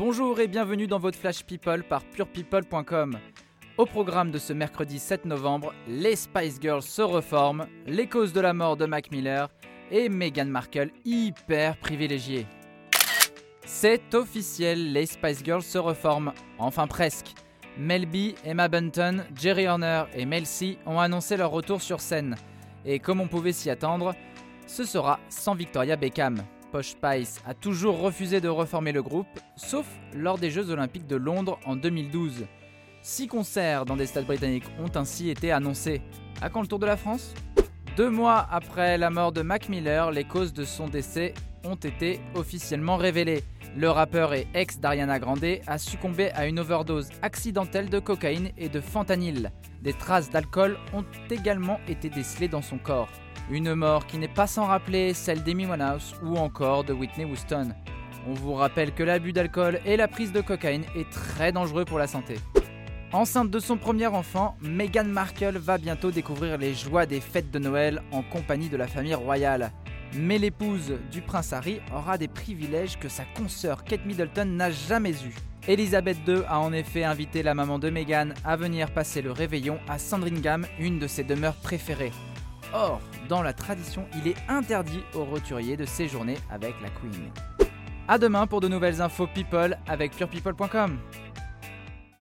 Bonjour et bienvenue dans votre Flash People par purepeople.com. Au programme de ce mercredi 7 novembre, les Spice Girls se reforment, les causes de la mort de Mac Miller et Meghan Markle hyper privilégiée. C'est officiel, les Spice Girls se reforment, enfin presque. Mel B, Emma Bunton, Jerry Horner et Mel C ont annoncé leur retour sur scène. Et comme on pouvait s'y attendre, ce sera sans Victoria Beckham. Posh Spice a toujours refusé de reformer le groupe, sauf lors des Jeux Olympiques de Londres en 2012. Six concerts dans des stades britanniques ont ainsi été annoncés. À quand le Tour de la France? Deux mois après la mort de Mac Miller, les causes de son décès ont été officiellement révélées. Le rappeur et ex d'Ariana Grande a succombé à une overdose accidentelle de cocaïne et de fentanyl. Des traces d'alcool ont également été décelées dans son corps. Une mort qui n'est pas sans rappeler celle d'Amy Winehouse ou encore de Whitney Houston. On vous rappelle que l'abus d'alcool et la prise de cocaïne est très dangereux pour la santé. Enceinte de son premier enfant, Meghan Markle va bientôt découvrir les joies des fêtes de Noël en compagnie de la famille royale. Mais l'épouse du prince Harry aura des privilèges que sa consoeur Kate Middleton n'a jamais eus. Elisabeth II a en effet invité la maman de Meghan à venir passer le réveillon à Sandringham, une de ses demeures préférées. Or, dans la tradition, il est interdit aux roturiers de séjourner avec la Queen. A demain pour de nouvelles infos people avec purepeople.com.